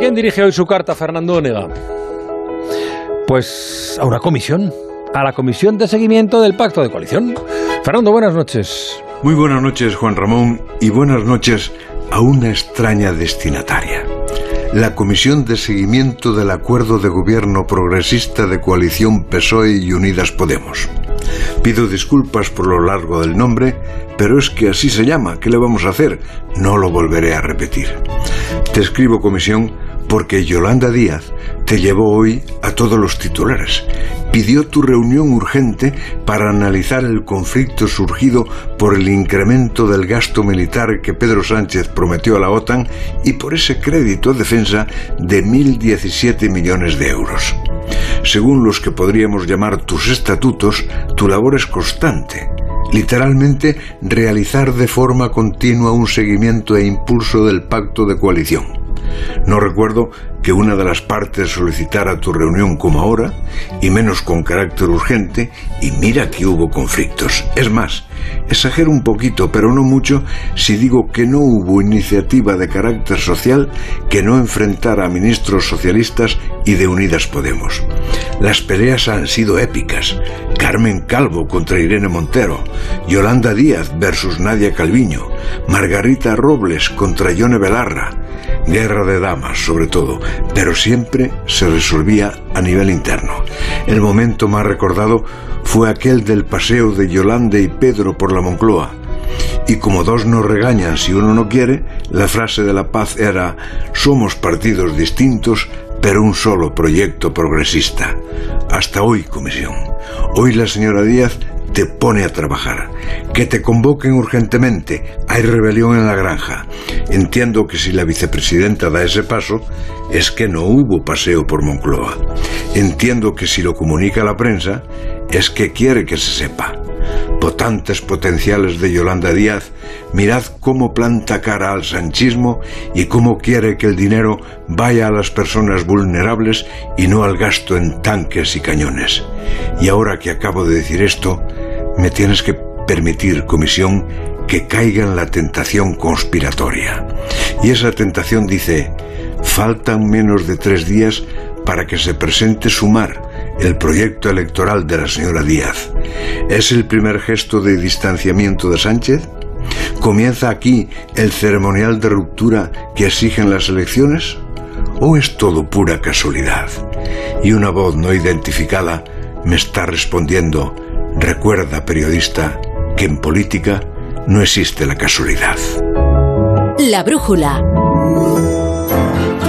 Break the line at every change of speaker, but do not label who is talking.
quién dirige hoy su carta Fernando Onega?
Pues a una comisión.
A la comisión de seguimiento del pacto de coalición. Fernando, buenas noches.
Muy buenas noches, Juan Ramón, y buenas noches a una extraña destinataria. La Comisión de Seguimiento del Acuerdo de Gobierno Progresista de Coalición PSOE y Unidas Podemos. Pido disculpas por lo largo del nombre, pero es que así se llama. ¿Qué le vamos a hacer? No lo volveré a repetir. Te escribo, Comisión, porque Yolanda Díaz te llevó hoy a todos los titulares. Pidió tu reunión urgente para analizar el conflicto surgido por el incremento del gasto militar que Pedro Sánchez prometió a la OTAN y por ese crédito a defensa de 1.017 millones de euros. Según los que podríamos llamar tus estatutos, tu labor es constante literalmente realizar de forma continua un seguimiento e impulso del pacto de coalición. No recuerdo que una de las partes solicitara tu reunión como ahora, y menos con carácter urgente, y mira que hubo conflictos. Es más, exagero un poquito, pero no mucho, si digo que no hubo iniciativa de carácter social que no enfrentara a ministros socialistas y de Unidas Podemos. Las peleas han sido épicas. Carmen Calvo contra Irene Montero, Yolanda Díaz versus Nadia Calviño, Margarita Robles contra Yone Belarra, guerra de damas sobre todo, pero siempre se resolvía a nivel interno. El momento más recordado fue aquel del paseo de Yolanda y Pedro por la Moncloa. Y como dos no regañan si uno no quiere, la frase de la paz era somos partidos distintos, pero un solo proyecto progresista. Hasta hoy, comisión. Hoy la señora Díaz te pone a trabajar. Que te convoquen urgentemente. Hay rebelión en la granja. Entiendo que si la vicepresidenta da ese paso, es que no hubo paseo por Moncloa. Entiendo que si lo comunica a la prensa, es que quiere que se sepa. Votantes potenciales de Yolanda Díaz, mirad cómo planta cara al sanchismo y cómo quiere que el dinero vaya a las personas vulnerables y no al gasto en tanques y cañones. Y ahora que acabo de decir esto, me tienes que permitir, comisión, que caiga en la tentación conspiratoria. Y esa tentación dice, faltan menos de tres días para que se presente Sumar, el proyecto electoral de la señora Díaz. ¿Es el primer gesto de distanciamiento de Sánchez? ¿Comienza aquí el ceremonial de ruptura que exigen las elecciones? ¿O es todo pura casualidad? Y una voz no identificada me está respondiendo, recuerda periodista, que en política no existe la casualidad.
La brújula.